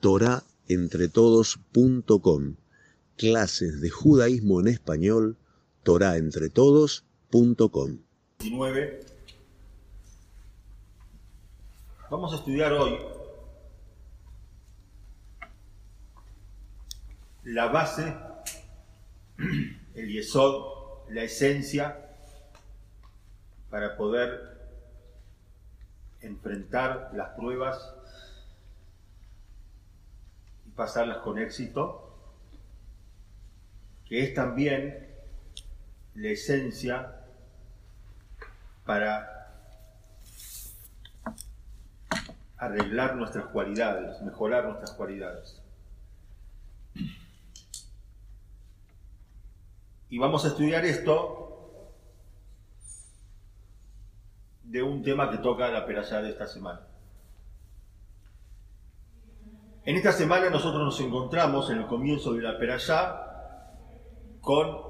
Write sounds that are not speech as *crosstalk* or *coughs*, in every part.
torahentretodos.com. Clases de judaísmo en español, torahentretodos.com. 19. Vamos a estudiar hoy la base, el yesod, la esencia para poder enfrentar las pruebas pasarlas con éxito, que es también la esencia para arreglar nuestras cualidades, mejorar nuestras cualidades. Y vamos a estudiar esto de un tema que toca la peralla de esta semana. En esta semana nosotros nos encontramos en el comienzo de la peralla con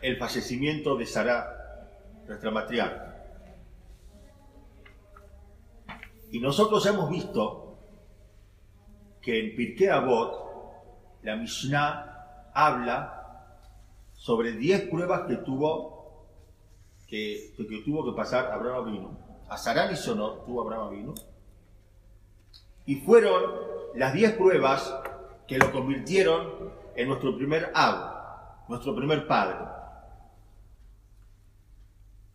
el fallecimiento de Sara, nuestra matriarca. Y nosotros hemos visto que en Pirkei Avot la Mishnah habla sobre 10 pruebas que tuvo que, tuvo que pasar Abraham vino. A Sarán y Sonor tuvo Abraham vino. Y fueron las 10 pruebas que lo convirtieron en nuestro primer abo, nuestro primer padre.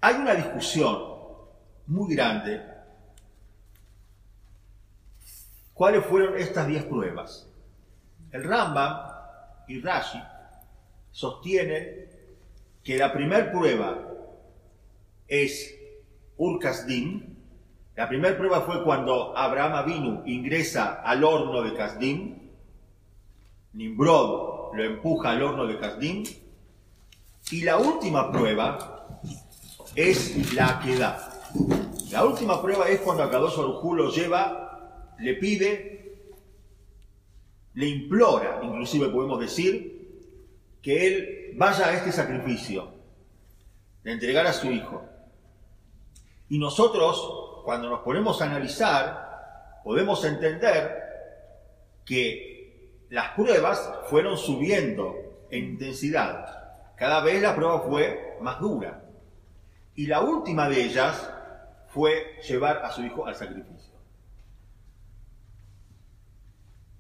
Hay una discusión muy grande. ¿Cuáles fueron estas 10 pruebas? El Rambam y Rashi sostienen que la primera prueba es Ur-Kasdim. La primera prueba fue cuando Abraham Avinu ingresa al horno de Kasdim. Nimrod lo empuja al horno de Kasdim. Y la última prueba es la queda. La última prueba es cuando Akadosh Arujú lo lleva, le pide, le implora, inclusive podemos decir, que él vaya a este sacrificio, de entregar a su hijo. Y nosotros, cuando nos ponemos a analizar, podemos entender que las pruebas fueron subiendo en intensidad. Cada vez la prueba fue más dura. Y la última de ellas fue llevar a su hijo al sacrificio.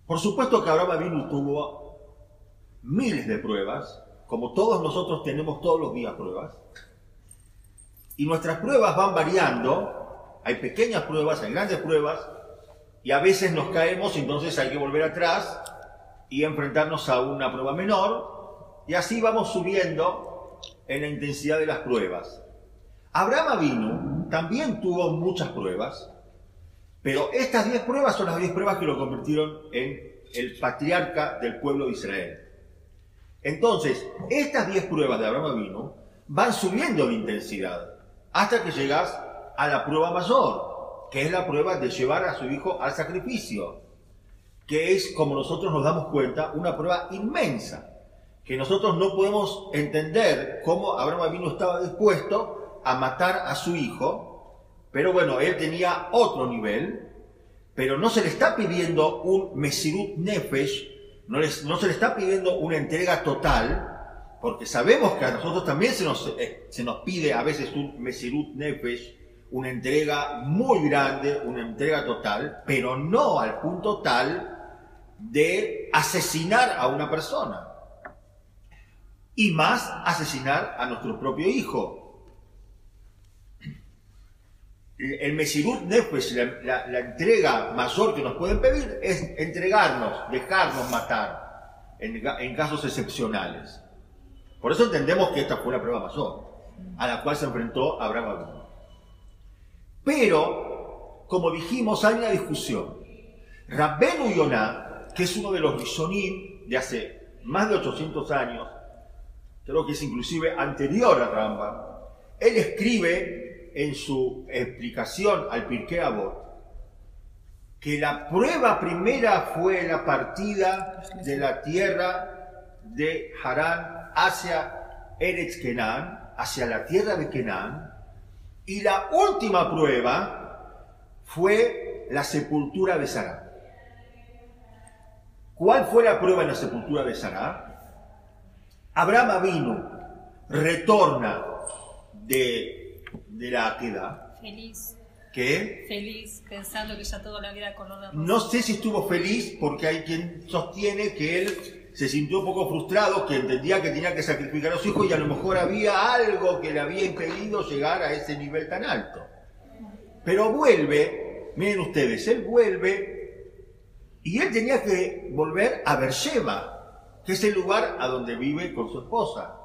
Por supuesto que Abraham vino tuvo miles de pruebas, como todos nosotros tenemos todos los días pruebas, y nuestras pruebas van variando, hay pequeñas pruebas, hay grandes pruebas, y a veces nos caemos, entonces hay que volver atrás y enfrentarnos a una prueba menor, y así vamos subiendo en la intensidad de las pruebas. Abraham Avinu también tuvo muchas pruebas, pero estas 10 pruebas son las 10 pruebas que lo convirtieron en el patriarca del pueblo de Israel. Entonces, estas 10 pruebas de Abraham Avinu van subiendo en intensidad hasta que llegas a la prueba mayor, que es la prueba de llevar a su hijo al sacrificio, que es, como nosotros nos damos cuenta, una prueba inmensa, que nosotros no podemos entender cómo Abraham vino estaba dispuesto a matar a su hijo, pero bueno, él tenía otro nivel, pero no se le está pidiendo un Mesirut Nefesh, no, no se le está pidiendo una entrega total, porque sabemos que a nosotros también se nos, eh, se nos pide a veces un Mesirut Nefesh, una entrega muy grande, una entrega total, pero no al punto tal de asesinar a una persona. Y más asesinar a nuestro propio hijo. El Mesirut Nefesh, la, entrega mayor que nos pueden pedir, es entregarnos, dejarnos matar en casos excepcionales. Por eso entendemos que esta fue la prueba mayor, a la cual se enfrentó Abraham. Pero, como dijimos, hay una discusión. Rabbenu Yonah, que es uno de los Rishonim de hace más de 800 años, creo que es inclusive anterior a Rambam, él escribe en su explicación al Pirkei Avot que la prueba primera fue la partida de la tierra de Harán hacia Eretz Kenan, hacia la tierra de Kenan, y la última prueba fue la sepultura de Sara. ¿Cuál fue la prueba en la sepultura de Sara? Abraham vino, retorna de, de la queda. Feliz. ¿Qué? Feliz, pensando que ya toda la vida color de rosa. No sé si estuvo feliz porque hay quien sostiene que él se sintió un poco frustrado, que entendía que tenía que sacrificar a su hijo y a lo mejor había algo que le había impedido llegar a ese nivel tan alto. Pero vuelve, miren ustedes, él vuelve y él tenía que volver a Beersheba, que es el lugar a donde vive con su esposa.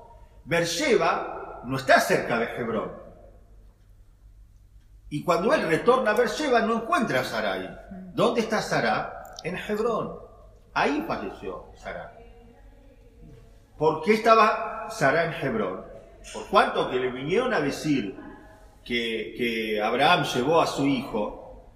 Beersheba no está cerca de Hebrón. Y cuando él retorna a Beersheba no encuentra a Sarai. ¿Dónde está Sara? En Hebrón. Ahí falleció Sara. ¿Por qué estaba Sara en Hebrón? Por cuanto que le vinieron a decir que, que Abraham llevó a su hijo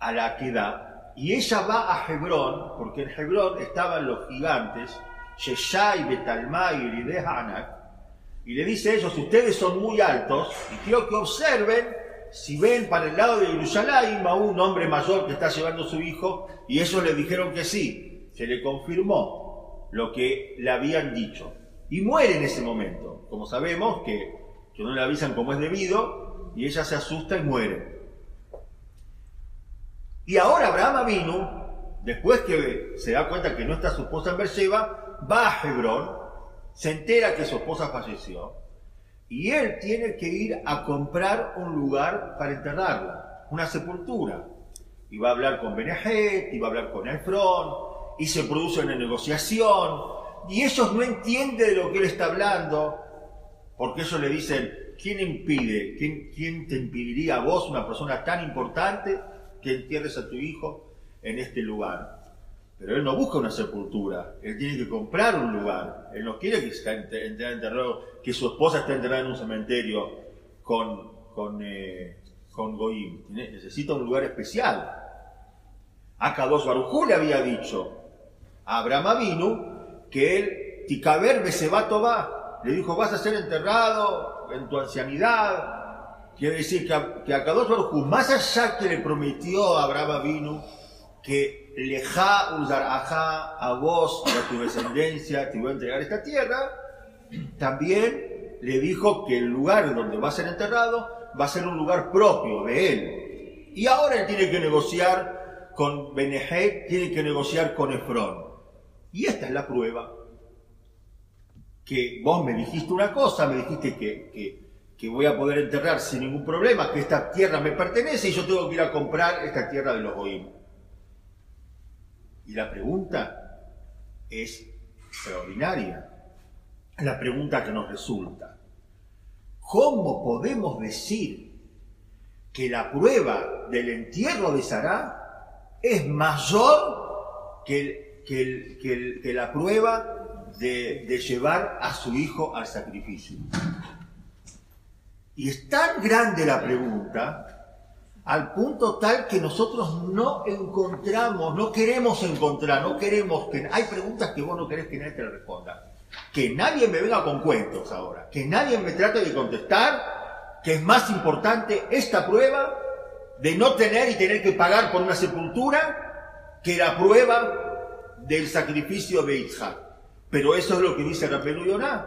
a la queda y ella va a Hebrón, porque en Hebrón estaban los gigantes, Sheshai, Betalmai y y le dice a ellos, ustedes son muy altos, y quiero que observen si ven para el lado de Jerusalén a un hombre mayor que está llevando a su hijo, y ellos le dijeron que sí, se le confirmó lo que le habían dicho. Y muere en ese momento. Como sabemos que, que no le avisan como es debido, y ella se asusta y muere. Y ahora Abraham vino, después que se da cuenta que no está su esposa en Beersheba, va a Hebrón, se entera que su esposa falleció, y él tiene que ir a comprar un lugar para enterrarla, una sepultura. Y va a hablar con Benejet, y va a hablar con Efrón, y se produce una negociación, y ellos no entienden de lo que él está hablando, porque ellos le dicen, ¿quién impide? ¿Quién, quién te impediría a vos, una persona tan importante, que entierres a tu hijo en este lugar? Pero él no busca una sepultura, él tiene que comprar un lugar. Él no quiere que, esté enterrado, que su esposa esté enterrada en un cementerio con, con, eh, con Goim. Necesita un lugar especial. Akados Barujú le había dicho Abraham Avinu que él, Tikaber Besebatová, le dijo, vas a ser enterrado en tu ancianidad. Quiere decir que, que Barujú, más allá que le prometió a Abraham Avinu que Leja ajá a vos y a tu descendencia te voy a entregar esta tierra, también le dijo que el lugar donde va a ser enterrado va a ser un lugar propio de él. Y ahora él tiene que negociar con Benejet, tiene que negociar con Efrón. Y esta es la prueba. Que vos me dijiste una cosa, me dijiste que, que, voy a poder enterrar sin ningún problema, que esta tierra me pertenece y yo tengo que ir a comprar esta tierra de los Goim. Y la pregunta es extraordinaria. La pregunta que nos resulta. ¿Cómo podemos decir que la prueba del entierro de Sará es mayor que, que, la prueba de, llevar a su hijo al sacrificio? Y es tan grande la pregunta al punto tal que nosotros no encontramos, no queremos encontrar, no queremos que... Hay preguntas que vos no querés que nadie te responda. Que nadie me venga con cuentos ahora, que nadie me trate de contestar que es más importante esta prueba de no tener y tener que pagar por una sepultura que la prueba del sacrificio de Isaac. Pero eso es lo que dice Rapelu Yonah,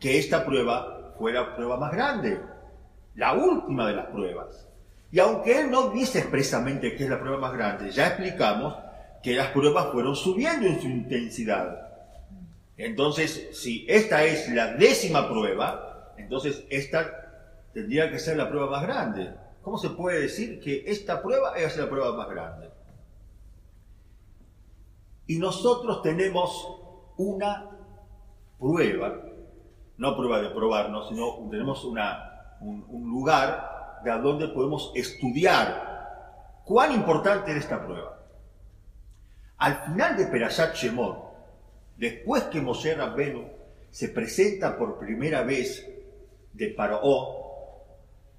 que esta prueba fue la prueba más grande, la última de las pruebas. Y aunque él no dice expresamente que es la prueba más grande, ya explicamos que las pruebas fueron subiendo en su intensidad. Entonces, si esta es la décima prueba, entonces esta tendría que ser la prueba más grande. ¿Cómo se puede decir que esta prueba es la prueba más grande? Y nosotros tenemos una prueba, no prueba de probarnos, sino tenemos una, un, lugar de a dónde podemos estudiar cuán importante es esta prueba. Al final de Perashat Shemot, después que Moshe Rabbenu se presenta por primera vez de Paró,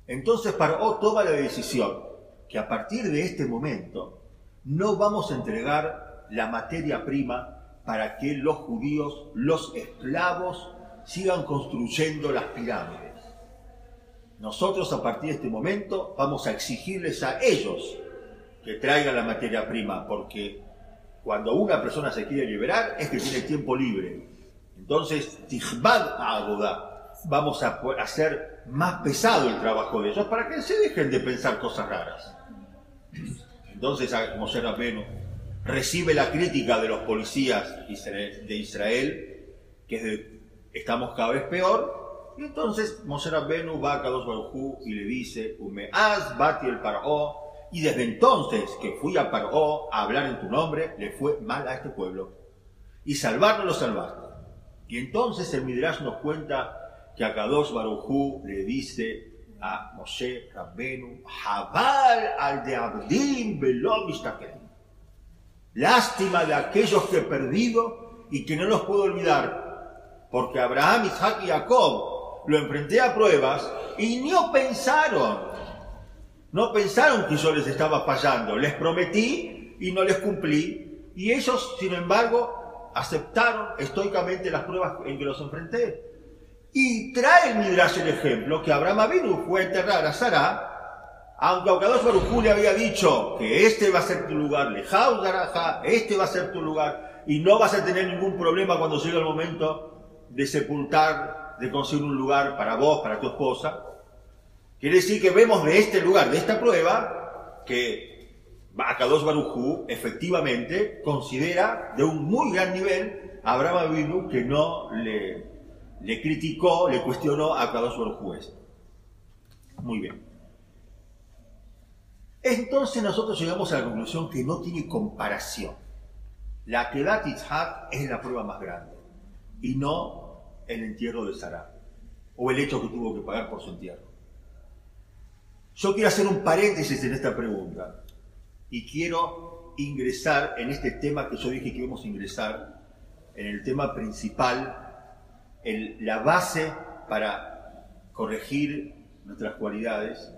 entonces Paró toma la decisión que a partir de este momento no vamos a entregar la materia prima para que los judíos, los esclavos, sigan construyendo las pirámides. Nosotros a partir de este momento vamos a exigirles a ellos que traigan la materia prima, porque cuando una persona se quiere liberar es que tiene tiempo libre. Entonces, Tijbad Agoda, vamos a hacer más pesado el trabajo de ellos para que se dejen de pensar cosas raras. Entonces, Moshe Rabbeinu recibe la crítica de los policías de Israel, que estamos cada vez peor, y entonces Moshe Rabbeinu va a Kadosh Baruj y le dice, Umeaz bati el Paró, y desde entonces que fui a Paró a hablar en tu nombre, le fue mal a este pueblo. Y salvarlo lo salvaste. Y entonces el Midrash nos cuenta que a Kadosh Barujú le dice a Moshe Rabbenu, Jabal al de Abdim Lástima de aquellos que he perdido y que no los puedo olvidar. Porque Abraham, Isaac y Jacob lo enfrenté a pruebas y no pensaron no pensaron que yo les estaba fallando, les prometí y no les cumplí. Y ellos, sin embargo, aceptaron estoicamente las pruebas en que los enfrenté. Y trae el Midrash el ejemplo que Abraham Avinu fue a enterrar a Sara, aunque Aukadosh Baruj le había dicho que este va a ser tu lugar, Lejau este va a ser tu lugar, y no vas a tener ningún problema cuando llegue el momento de sepultar, de conseguir un lugar para vos, para tu esposa. Quiere decir que vemos de este lugar, de esta prueba, que Akadosh Barujú efectivamente considera de un muy gran nivel a Abraham Avinu que no le, le criticó, le cuestionó a Akadosh Barujú Muy bien. Entonces nosotros llegamos a la conclusión que no tiene comparación. La Kedat Yitzhak es la prueba más grande y no el entierro de Sarah o el hecho que tuvo que pagar por su entierro. Yo quiero hacer un paréntesis en esta pregunta y quiero ingresar en este tema que yo dije que íbamos a ingresar, en el tema principal, la base para corregir nuestras cualidades,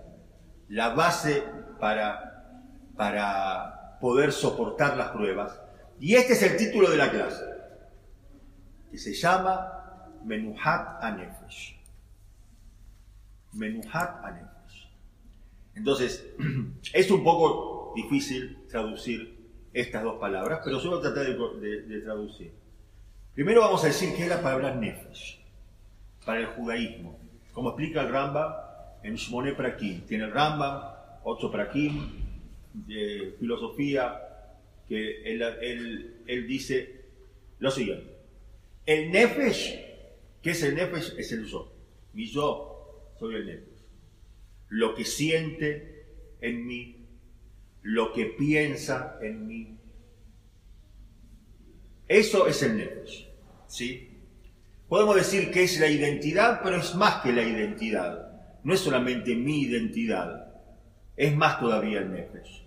la base para, para poder soportar las pruebas. Y este es el título de la clase, que se llama Menuhat Anefesh. Menuhat Anefesh. Entonces, *clears throat* es un poco difícil traducir estas dos palabras, pero yo voy a tratar de, traducir. Primero vamos a decir qué es la palabra nefesh para el judaísmo. Como explica el Ramba en Shmoné Prakim. Tiene el Ramba, ocho Prakim, de filosofía, que él, dice lo siguiente. El nefesh, ¿qué es el nefesh? Es el yo. Mi yo, soy el nefesh lo que siente en mí, lo que piensa en mí. Eso es el nefesh, ¿sí? Podemos decir que es la identidad, pero es más que la identidad. No es solamente mi identidad, es más todavía el nefesh.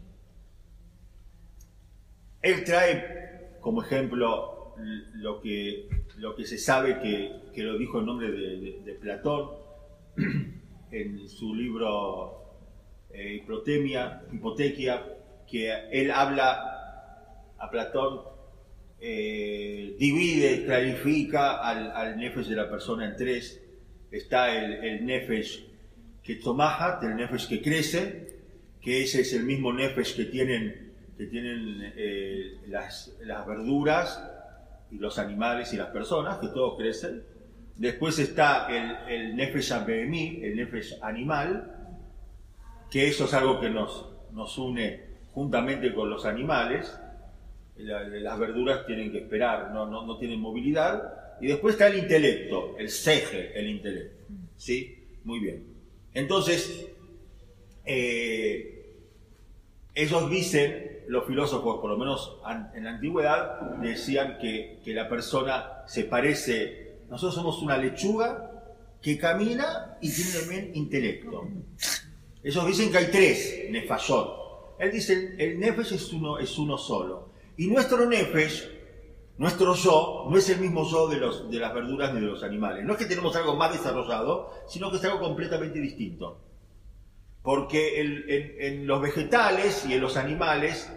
Él trae como ejemplo lo que, lo que se sabe que, lo dijo en nombre de Platón, *clears throat* en su libro eh, Hipotequia, que él habla a Platón, eh, divide, clarifica al, al nefesh de la persona en tres. Está el, el nefesh que tomaja, el nefesh que crece, que ese es el mismo nefesh que tienen, que tienen eh, las, las verduras y los animales y las personas, que todos crecen Después está el, el Nefesh Abemi, el Nefesh animal, que eso es algo que nos, nos une juntamente con los animales. las verduras tienen que esperar, no, no, tienen movilidad. Y después está el intelecto, el ceje, el intelecto. ¿Sí? Muy bien. Entonces, eh, ellos dicen, los filósofos, por lo menos en la antigüedad, decían que, que la persona se parece nosotros somos una lechuga que camina y tiene también intelecto. Ellos dicen que hay tres nefashot. Él dice, el nefesh es uno, es uno solo. Y nuestro nefesh, nuestro yo, no es el mismo yo de, los, de las verduras ni de los animales. No es que tenemos algo más desarrollado, sino que es algo completamente distinto. Porque en, los vegetales y en los animales,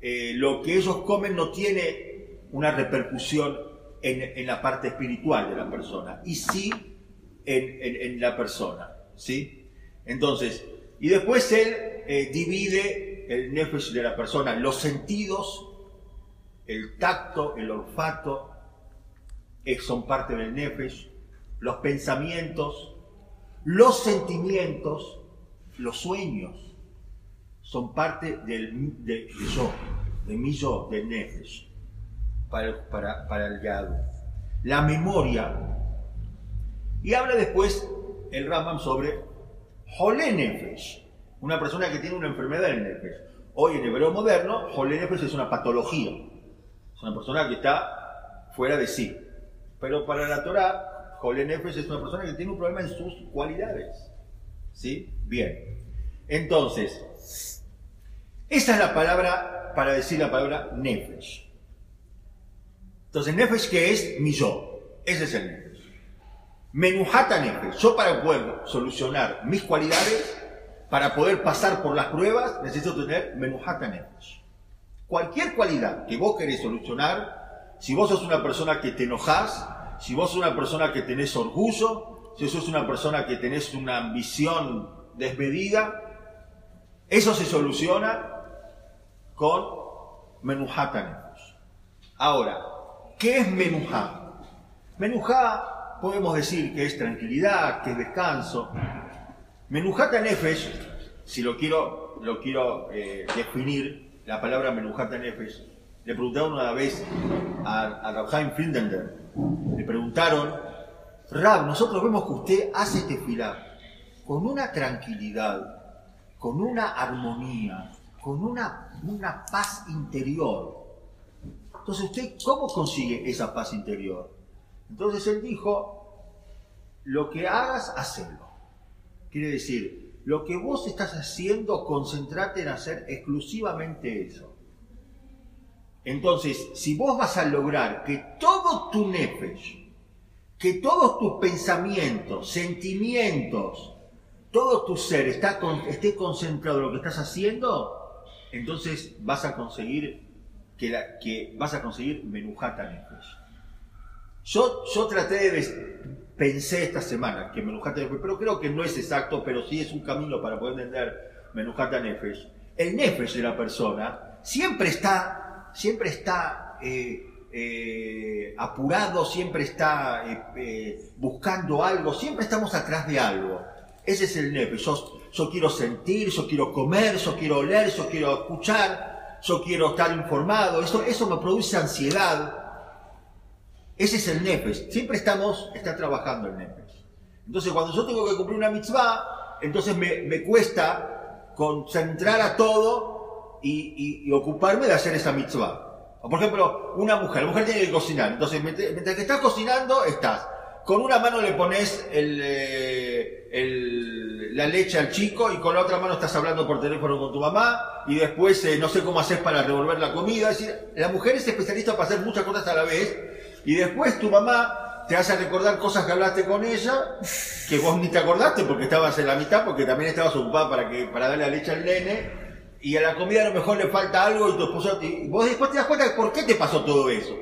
eh, lo que ellos comen no tiene una repercusión en, la parte espiritual de la persona y sí en, la persona. ¿sí? Entonces, y después él eh, divide el nefesh de la persona, los sentidos el tacto, el olfato, eh, son parte del nefesh, los pensamientos, los sentimientos, los sueños, son parte del de, yo, de mi yo, del nefesh, para el, yadu. La memoria, y habla después el Rambam sobre Jolé Nefesh, una persona que tiene una enfermedad del Nefesh. Hoy en hebreo moderno, Jolé Nefesh es una patología. Es una persona que está fuera de sí. Pero para la Torah, Jolé Nefesh es una persona que tiene un problema en sus cualidades. ¿Sí? Bien. Entonces, esta es la palabra para decir la palabra Nefesh. Entonces, Nefesh, que es mi yo. Ese es el Nefesh. Menujata Nefesh. Yo para poder solucionar mis cualidades, para poder pasar por las pruebas, necesito tener Menujata Nefesh. Cualquier cualidad que vos querés solucionar, si vos sos una persona que te enojas, si vos sos una persona que tenés orgullo, si sos una persona que tenés una ambición desmedida, eso se soluciona con Nefesh. Ahora, ¿qué es Menujá? Menujá podemos decir que es tranquilidad, que es descanso. Menujata Nefesh, si lo quiero, lo quiero eh, definir, la palabra Menujata Nefesh, le preguntaron una vez a, a Rabhaim Frindender, le preguntaron, Rab, nosotros vemos que usted hace tefilá con una tranquilidad, con una armonía, con una, una paz interior. Entonces, ¿usted cómo consigue esa paz interior? Entonces él dijo, lo que hagas, hacelo. Quiere decir, lo que vos estás haciendo, concentrate en hacer exclusivamente eso. Entonces, si vos vas a lograr que todo tu nefesh, que todos tus pensamientos, sentimientos, todo tu ser está esté concentrado en lo que estás haciendo, entonces vas a conseguir que, la, que vas a conseguir menujata nefesh. Yo, yo traté de pensé esta semana que menujata nefesh, pero creo que no es exacto, pero sí es un camino para poder entender menujata nefesh. El nefesh de la persona siempre está, siempre está eh, eh, apurado, siempre está eh, eh, buscando algo, siempre estamos atrás de algo. Ese es el nefesh. Yo, quiero sentir, yo quiero comer, yo quiero oler, yo quiero escuchar, yo quiero estar informado. Eso, eso me produce ansiedad. Ese es el nefesh. Siempre estamos, está trabajando el nefesh. Entonces, cuando yo tengo que cumplir una mitzvah, entonces me, me cuesta concentrar a todo y, y, y, ocuparme de hacer esa mitzvah. O por ejemplo, una mujer, la mujer tiene que cocinar. Entonces, mientras que estás cocinando, estás. Con una mano le pones eh, la leche al chico y con la otra mano estás hablando por teléfono con tu mamá y después eh, no sé cómo haces para revolver la comida. Es decir, la mujer es especialista para hacer muchas cosas a la vez y después tu mamá te hace recordar cosas que hablaste con ella, que vos ni te acordaste porque estabas en la mitad, porque también estabas ocupada para, que, para darle la leche al nene, y a la comida a lo mejor le falta algo y tu esposo, y vos después te das cuenta de por qué te pasó todo eso.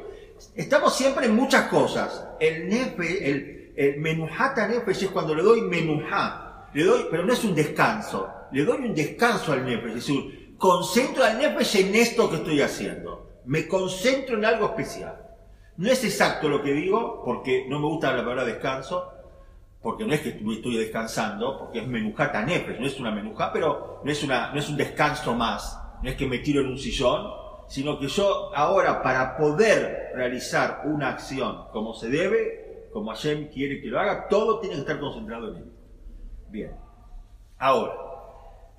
Estamos siempre en muchas cosas. El nefe, el, el menujata nefesh es cuando le doy menujá, le doy, pero no es un descanso, le doy un descanso al nefesh, es decir, concentro al nefesh en esto que estoy haciendo, me concentro en algo especial. No es exacto lo que digo, porque no me gusta la palabra descanso, porque no es que estoy descansando, porque es menujata nefesh, no es una menujá, pero no es, una, no es un descanso más, no es que me tiro en un sillón, sino que yo ahora para poder realizar una acción como se debe, como Hashem quiere que lo haga, todo tiene que estar concentrado en él. Bien. Ahora,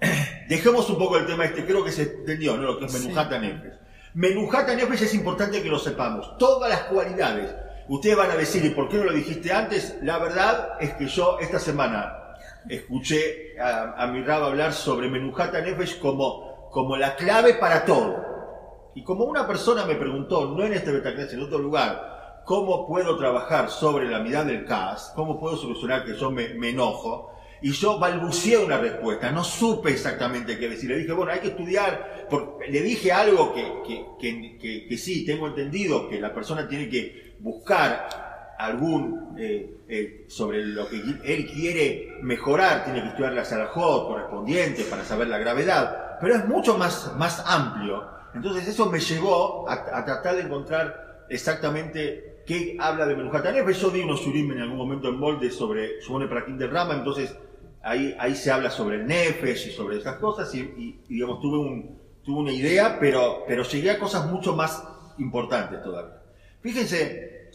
*clears throat* dejemos un poco el tema este, creo que se entendió, ¿no? Lo que es sí. nefesh. Menujata nefesh es importante que lo sepamos. Todas las cualidades. Ustedes van a decir, ¿y por qué no lo dijiste antes? La verdad es que yo esta semana escuché a, mi rab hablar sobre Menujata nefesh como, como la clave para todo. Y como una persona me preguntó, no en este Betacles, en otro lugar, cómo puedo trabajar sobre la mitad del CAS, cómo puedo solucionar que yo me, enojo, y yo balbuceé una respuesta, no supe exactamente qué decir. Le dije, bueno, hay que estudiar, porque le dije algo que, que, que sí, tengo entendido, que la persona tiene que buscar algún, eh, eh, sobre lo que él quiere mejorar, tiene que estudiar las alajot correspondientes para saber la gravedad, pero es mucho más, más amplio Entonces eso me llevó a, a tratar de encontrar exactamente qué habla de Menujatanef. Yo di unos shurim en algún momento en molde sobre Shimone Prakim de Rama, entonces ahí, ahí se habla sobre el Nefesh y sobre esas cosas y, digamos, tuve, un, tuve una idea, pero, pero llegué a cosas mucho más importantes todavía. Fíjense,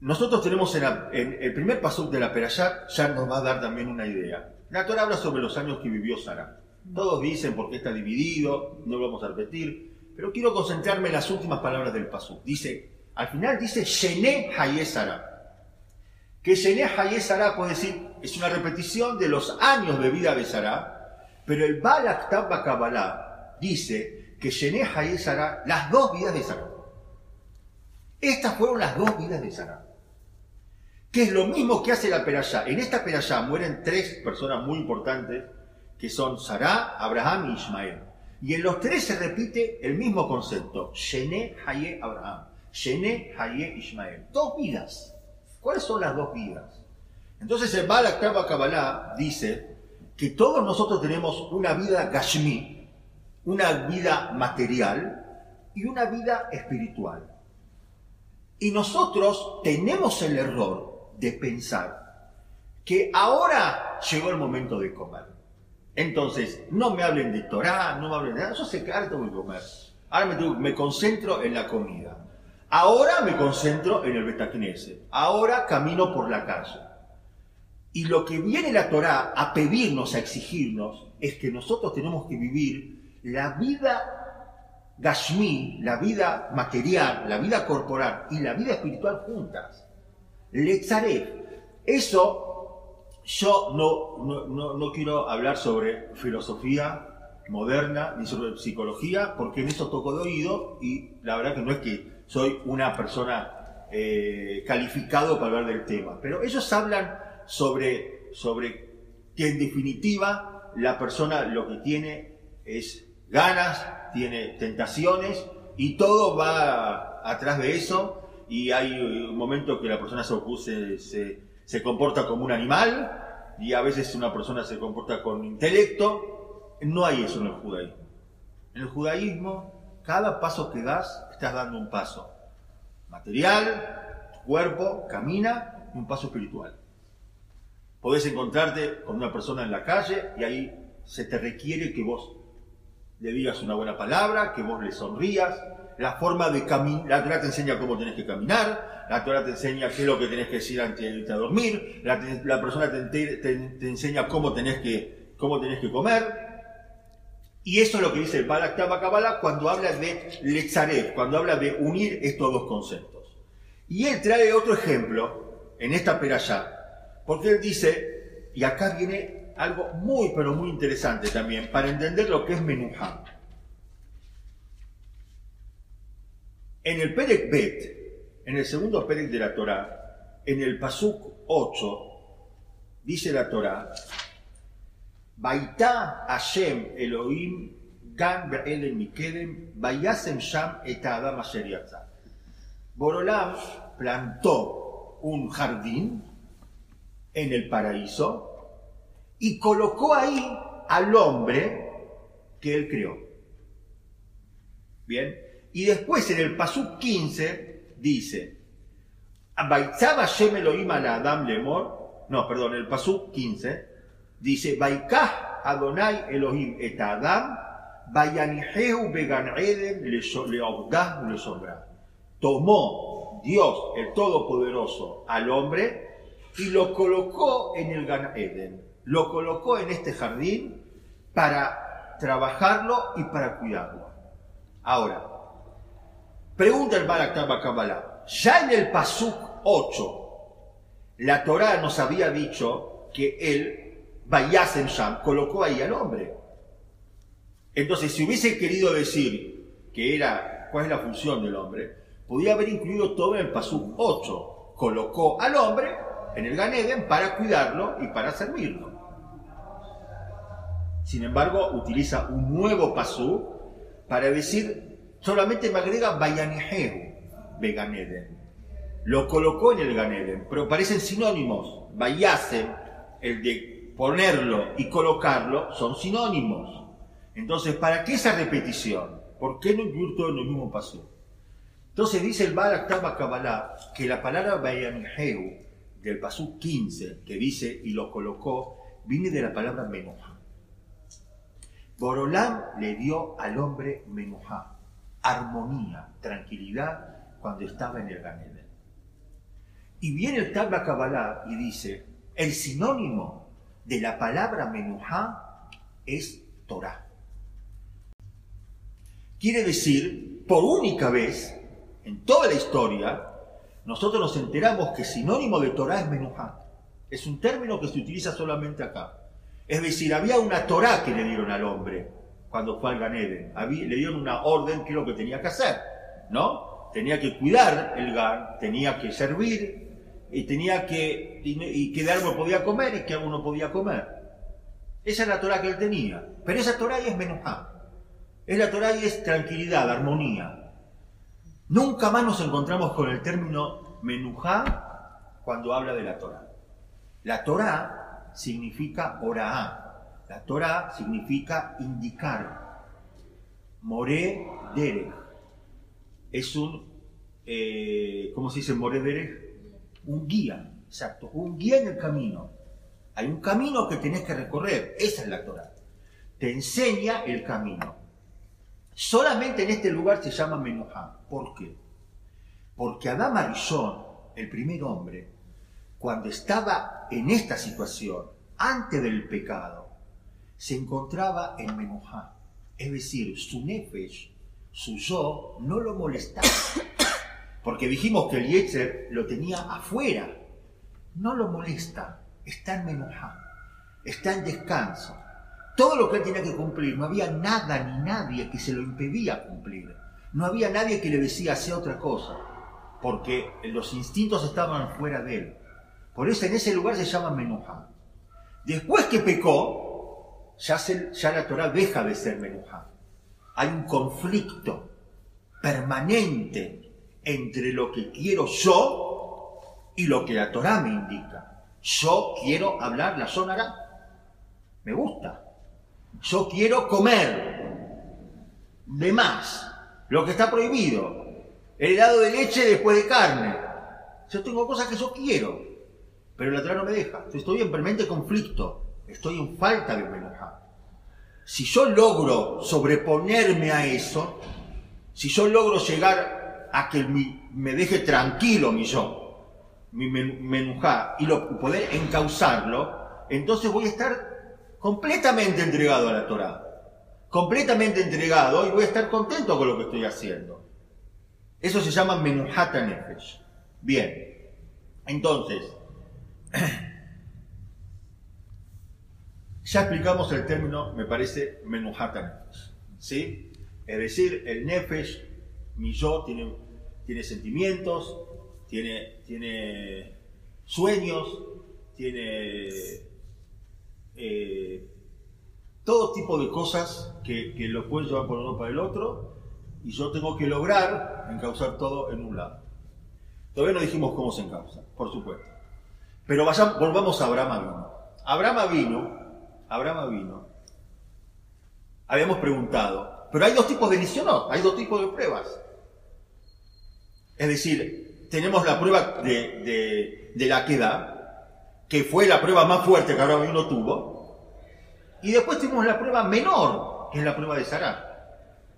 nosotros tenemos en, el primer paso de la Perayat, ya nos va a dar también una idea. La Torah habla sobre los años que vivió Sara. Todos dicen por qué está dividido, no lo vamos a repetir, pero quiero concentrarme en las últimas palabras del paso. Dice, al final dice, Shené Hayé Sara. Que Shené Hayé Sara puede decir, es una repetición de los años de vida de Sara, pero el Balak Tabba Kabbalah dice que Shené Hayé Sara, las dos vidas de Sara. Estas fueron las dos vidas de Sara. Que es lo mismo que hace la Perashá. En esta Perashá mueren tres personas muy importantes, que son Sará, Abraham y Ismael. Y en los tres se repite el mismo concepto. Shené Hayé Abraham. Shené Hayé Ismael. Dos vidas. ¿Cuáles son las dos vidas? Entonces el Balak Tabba Kabbalah dice que todos nosotros tenemos una vida Gashmi, una vida material y una vida espiritual. Y nosotros tenemos el error de pensar que ahora llegó el momento de comer. Entonces, no me hablen de Torah, no me hablen de nada, yo sé que ahora tengo que comer. Ahora me, concentro en la comida. Ahora me concentro en el Betacnese. Ahora camino por la calle. Y lo que viene la Torah a pedirnos, a exigirnos, es que nosotros tenemos que vivir la vida Gashmi, la vida material, la vida corporal y la vida espiritual juntas. Letzaref. Eso, yo no, no, no, no quiero hablar sobre filosofía moderna ni sobre psicología, porque en eso toco de oído y la verdad que no es que soy una persona eh, calificado para hablar del tema, pero ellos hablan sobre, sobre que en definitiva la persona lo que tiene es ganas, tiene tentaciones y todo va atrás de eso y hay un momento que la persona se, se, se, comporta como un animal y a veces una persona se comporta con intelecto. No hay eso en el judaísmo. En el judaísmo, cada paso que das, estás dando un paso material, cuerpo camina un paso espiritual. Podés encontrarte con una persona en la calle y ahí se te requiere que vos le digas una buena palabra, que vos le sonrías. La forma de caminar, la Torah te enseña cómo tenés que caminar, la Torah te enseña qué es lo que tenés que decir antes de irte a dormir, la, persona te, enseña cómo tenés, que, cómo tenés que comer. Y eso es lo que dice el Balak Kabbalah cuando habla de Letzaref, cuando habla de unir estos dos conceptos. Y él trae otro ejemplo en esta perashá, porque él dice, y acá viene algo muy, pero muy interesante también, para entender lo que es Menuham. En el Perek Bet, en el segundo Perek de la Torah, en el Pasuk 8, dice la Torah, Baita Hashem Elohim Gan Be'elen Mikedem Bayasem Sham et Adam. Borolam plantó un jardín en el paraíso y colocó ahí al hombre que él creó. Bien, y después en el Pasuk 15 dice, Baitzab Hashem Elohim al Adam Lemor, no, perdón, el Pasuk 15 dice, Baikah Adonai Elohim et Adam, Bayaniheu Began Eden Leogdah Lesombra. Tomó Dios, el Todopoderoso, al hombre y lo colocó en el Gan Eden. Lo colocó en este jardín para trabajarlo y para cuidarlo. Ahora, pregunta el Barak Kabbalah. Ya en el Pasuk 8, la Torah nos había dicho que él, Bayasem Sham, colocó ahí al hombre. Entonces, si hubiese querido decir que era, cuál es la función del hombre, podía haber incluido todo en el Pasuk 8. Colocó al hombre en el Ganeden para cuidarlo y para servirlo. Sin embargo, utiliza un nuevo Pasuk para decir, solamente me agrega Bayanihehu, Beganeden. Lo colocó en el Ganeden, pero parecen sinónimos. Bayasem, el de ponerlo y colocarlo, son sinónimos. Entonces, ¿para qué esa repetición? ¿Por qué no incluir todo en el mismo paso? Entonces dice el Aktaba Kabbalah que la palabra Bayanheu del pasú 15, que dice y lo colocó, viene de la palabra Menuja. Borolam le dio al hombre Menuja, armonía, tranquilidad cuando estaba en el Ganeden. Y viene el Tabla Kabbalah y dice, el sinónimo de la palabra Menuja es Torah. Quiere decir, por única vez en toda la historia, nosotros nos enteramos que sinónimo de Torah es Menujá. Es un término que se utiliza solamente acá. Es decir, había una Torah que le dieron al hombre cuando fue al Ganeden. le dieron una orden que es lo que tenía que hacer, ¿no? Tenía que cuidar el Gan, tenía que servir, y tenía que, y, qué árbol podía comer y qué árbol no podía comer. Esa es la Torah que él tenía. Pero esa Torah es Menujá. Es la Torah y es tranquilidad, armonía. Nunca más nos encontramos con el término menujá cuando habla de la Torah. La Torah significa oraá. La Torah significa indicar. Moré derech. Es un, eh, ¿cómo se dice moré derech? Un guía, exacto, un guía en el camino. Hay un camino que tenés que recorrer, esa es la Torah. Te enseña el camino. Solamente en este lugar se llama Menujá. ¿Por qué? Porque Adán Arishon, el primer hombre, cuando estaba en esta situación, antes del pecado, se encontraba en Menujá. Es decir, su nefesh, su yo, no lo molestaba. *coughs* Porque dijimos que el Yetzer lo tenía afuera. No lo molesta. Está en Menujá. Está en descanso todo lo que él tenía que cumplir, no había nada ni nadie que se lo impedía cumplir. No había nadie que le decía hacer otra cosa, porque los instintos estaban fuera de él. Por eso en ese lugar se llama Menujá. Después que pecó, ya, la Torah deja de ser Menujá. Hay un conflicto permanente entre lo que quiero yo y lo que la Torah me indica. Yo quiero hablar la sonará. Me gusta. Yo quiero comer de más, lo que está prohibido. El helado de leche después de carne. Yo tengo cosas que yo quiero, pero la Torah no me deja. Estoy en permanente conflicto, estoy en falta de menujá. Si yo logro sobreponerme a eso, si yo logro llegar a que me deje tranquilo mi yo, mi menujá, y lo, poder encauzarlo, entonces voy a estar completamente entregado a la Torah, completamente entregado y voy a estar contento con lo que estoy haciendo. Eso se llama Menuhata Nefesh. Bien, entonces, ya explicamos el término, me parece, Menuhata Nefesh. ¿Sí? Es decir, el Nefesh, mi yo, tiene, sentimientos, tiene, sueños, tiene eh, todo tipo de cosas que, lo pueden llevar por uno para el otro, y yo tengo que lograr encauzar todo en un lado. Todavía no dijimos cómo se encausa, por supuesto. Pero volvamos a Abraham vino. Abraham vino, Abraham vino. Habíamos preguntado, pero hay dos tipos de inicio, no, hay dos tipos de pruebas. Es decir, tenemos la prueba de, de, de la queda, que fue la prueba más fuerte que Abraham no tuvo. Y después tuvimos la prueba menor, que es la prueba de Sarah.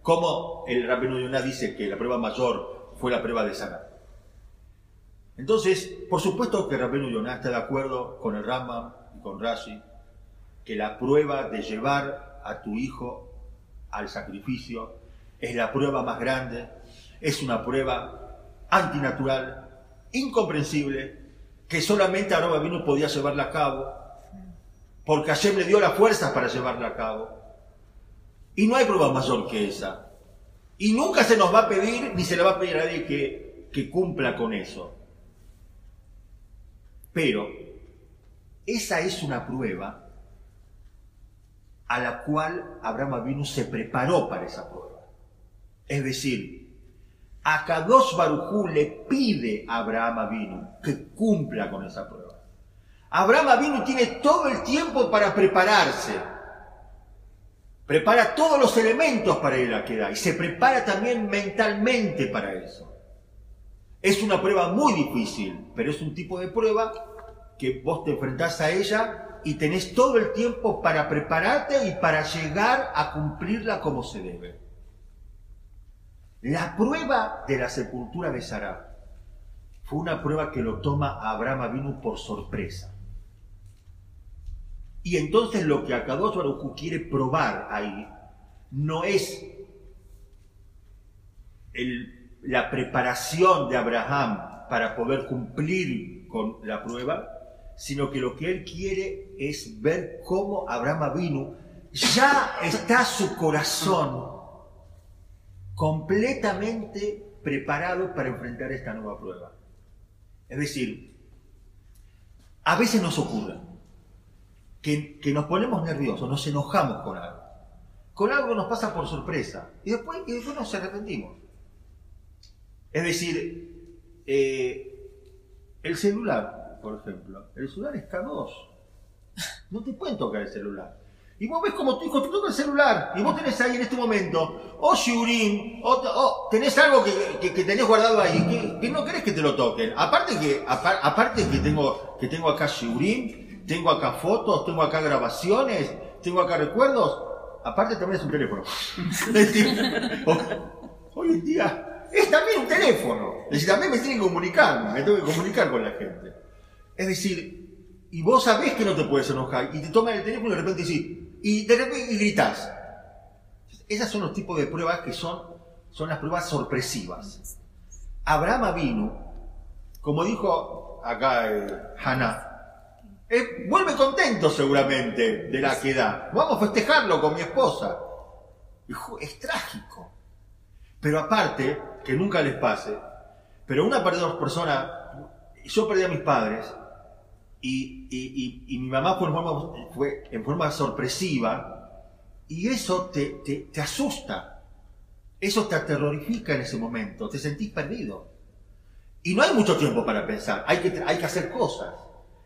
Como el Rabino Yonah dice que la prueba mayor fue la prueba de Sarah. Entonces, por supuesto que Rabino Yonah está de acuerdo con el Rambam y con Rashi, que la prueba de llevar a tu hijo al sacrificio es la prueba más grande, es una prueba antinatural, incomprensible, que solamente Aarón vino podía llevarla a cabo, porque Hashem le dio la fuerza para llevarla a cabo. Y no hay prueba mayor que esa. Y nunca se nos va a pedir, ni se le va a pedir a nadie que cumpla con eso. Pero esa es una prueba a la cual Abraham Avinu se preparó para esa prueba. Es decir, a Kadosh Barujú le pide a Abraham Avinu que cumpla con esa prueba. Abraham Avinu tiene todo el tiempo para prepararse. prepara todos los elementos para ir a la queda y se prepara también mentalmente para eso. Es una prueba muy difícil, pero es un tipo de prueba que vos te enfrentás a ella y tenés todo el tiempo para prepararte y para llegar a cumplirla como se debe. La prueba de la sepultura de Sara fue una prueba que lo toma Abraham Avinu por sorpresa. Y entonces lo que Akadosh Baruj quiere probar ahí no es la preparación de Abraham para poder cumplir con la prueba, sino que lo que él quiere es ver cómo Abraham Avinu ya está su corazón completamente preparado para enfrentar esta nueva prueba. Es decir, a veces nos ocurre que, nos ponemos nerviosos, nos enojamos con algo. Con algo nos pasa por sorpresa y después nos arrepentimos. Es decir, eh, el celular, por ejemplo, el celular es K2. No te pueden tocar el celular. Y vos ves como tu hijo te toca el celular y vos tenés ahí en este momento o Shurim, o, tenés algo que, tenés guardado ahí, que, no querés que te lo toquen. Aparte que, aparte que tengo, que tengo acá Shurim, tengo acá fotos, tengo acá grabaciones, tengo acá recuerdos, aparte también es un teléfono. *laughs* *laughs* Hoy en día es también un teléfono. Es decir, también me tienen que comunicar, me tengo que comunicar con la gente. Es decir, y vos sabés que no te puedes enojar, y te toman el teléfono y de repente decís, y de repente gritas. Esas son los tipos de pruebas que son, son las pruebas sorpresivas. Abraham vino, como dijo acá eh, Hannah, eh, vuelve contento seguramente de la queda. Vamos a festejarlo con mi esposa. es trágico. Pero aparte, que nunca les pase, pero una persona, yo perdí a mis padres, y, mi mamá fue en, forma, sorpresiva y eso te, te, asusta, eso te aterrorifica en ese momento, te sentís perdido. Y no hay mucho tiempo para pensar, hay que, hay que hacer cosas.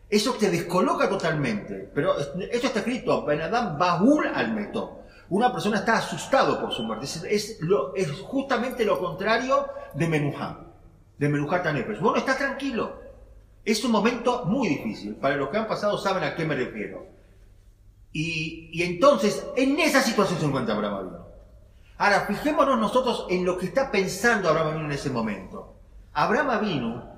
Eso te descoloca totalmente. Pero esto está escrito, Benadam Bahul al Meto. Una persona está asustado por su muerte. Es, justamente lo contrario de Menujá, de Menujá Tanepes. Bueno, está tranquilo. Es un momento muy difícil. Para los que han pasado saben a qué me refiero. Y, entonces, en esa situación se encuentra Abraham Avino. Ahora, fijémonos nosotros en lo que está pensando Abraham Avino en ese momento. Abraham vino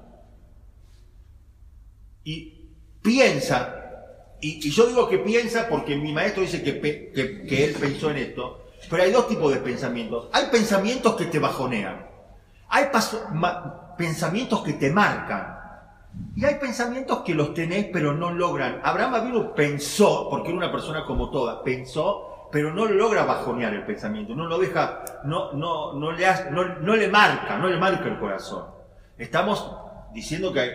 y piensa, y, yo digo que piensa porque mi maestro dice que, que él pensó en esto, pero hay dos tipos de pensamientos. Hay pensamientos que te bajonean. Hay pensamientos que te marcan. Y hay pensamientos que los tenés pero no logran. Abraham Avinu pensó, porque era una persona como todas, pensó, pero no logra bajonear el pensamiento, no lo deja, no, no, no, le, no, le marca, no le marca el corazón. Estamos diciendo que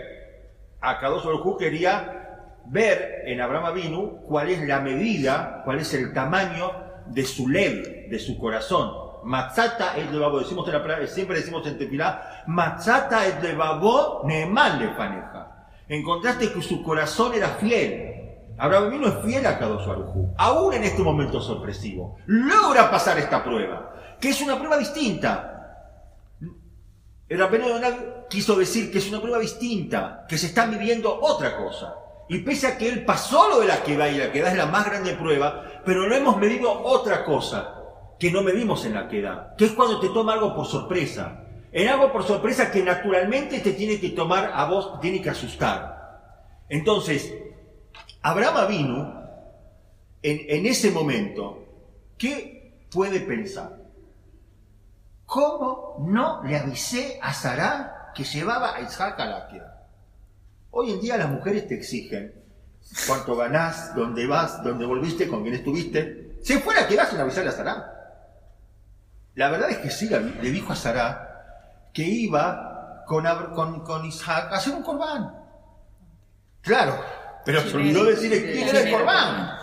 Akadosh Baruj quería ver en Abraham Avinu cuál es la medida, cuál es el tamaño de su lev, de su corazón. Matzata es de babo, decimos siempre decimos en Tefilá, Matzata es de babo, Neeman le faneja. Encontraste que su corazón era fiel. Abraham vino es fiel a Kadosh Arujú, aún en este momento sorpresivo. Logra pasar esta prueba, que es una prueba distinta. El Rabino quiso decir que es una prueba distinta, que se está viviendo otra cosa. Y pese a que él pasó lo de la queda y la queda es la más grande prueba, pero no hemos medido otra cosa que no medimos en la queda, que es cuando te toma algo por sorpresa. En algo por sorpresa que naturalmente te tiene que tomar a vos, tiene que asustar. Entonces, Abraham vino en, ese momento, ¿qué puede pensar? ¿Cómo no le avisé a Sarah que llevaba a Isaac a la queda? Hoy en día las mujeres te exigen cuánto ganás, dónde vas, dónde volviste, con quién estuviste. Si fuera que vas sin avisarle a Sarah. La verdad es que sí, le dijo a Sarah que iba con, con, Isaac a hacer un corbán. Claro, pero se olvidó decir quién era el corbán.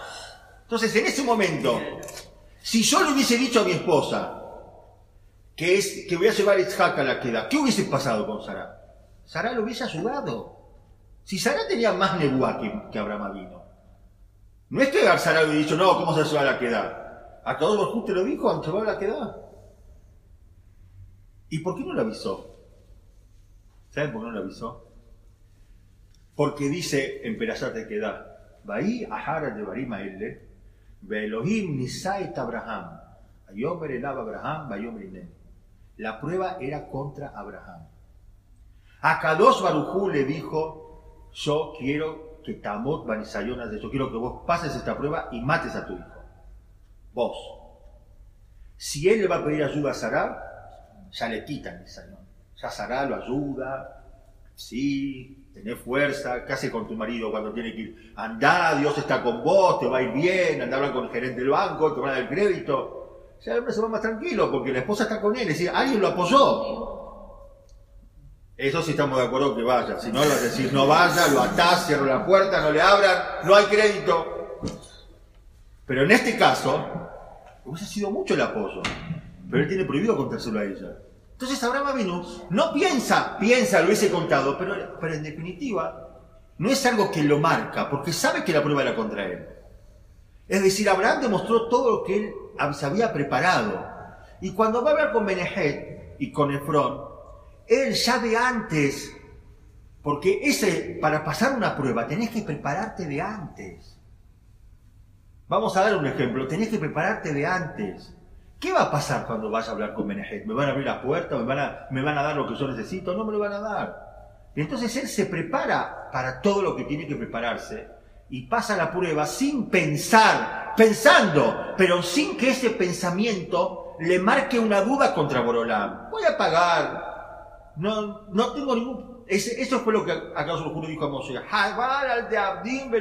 Entonces, en ese momento, si yo le hubiese dicho a mi esposa que, es, que voy a llevar a Isaac a la queda, ¿qué hubiese pasado con Sarah? Sarah lo hubiese ayudado. Si Sarah tenía más nebuá que, que Abraham vino. No es que Sarah hubiese dicho, no, ¿cómo se va a la queda? A todos los te lo dijo, va la queda. ¿Y por qué no le avisó? ¿Saben por qué no le avisó? Porque dice en Perashat de Queda, Bahí Ahara de Barima Elle, Elohim Nisait Abraham, Ayomer Elab Abraham, Bayomer La prueba era contra Abraham. A Kadosh Barujú le dijo, yo quiero que Tamot Banisayonas yo quiero que vos pases esta prueba y mates a tu hijo. Vos. Si él le va a pedir ayuda a Sarah, ya le quitan el. Ya Sarah lo ayuda, sí, tenés fuerza, ¿qué hace con tu marido cuando tiene que ir? Andá, Dios está con vos, te va a ir bien, andá con el gerente del banco, te van a dar el crédito. Ya el hombre se va más tranquilo porque la esposa está con él, es decir, alguien lo apoyó. Eso sí estamos de acuerdo que vaya. Si no, lo decís no vaya, lo atás, cierra la puerta, no le abran, no hay crédito. Pero en este caso, hubiese sido mucho el apoyo. Pero él tiene prohibido contárselo a ella. Entonces Abraham vino, no piensa, piensa, lo hubiese contado, pero, pero en definitiva, no es algo que lo marca, porque sabe que la prueba era contra él. Es decir, Abraham demostró todo lo que él se había preparado. Y cuando va a hablar con Benejet y con Efrón, él ya de antes, porque ese, para pasar una prueba tenés que prepararte de antes. Vamos a dar un ejemplo, tenés que prepararte de antes. ¿Qué va a pasar cuando vas a hablar con Menejet? ¿Me van a abrir la puerta? ¿Me van a, ¿Me van a dar lo que yo necesito? No me lo van a dar. Entonces él se prepara para todo lo que tiene que prepararse y pasa la prueba sin pensar, pensando, pero sin que ese pensamiento le marque una duda contra Borolam. Voy a pagar, no, no tengo ningún... eso fue lo que acaso el juro dijo a Moshe. al de Abdim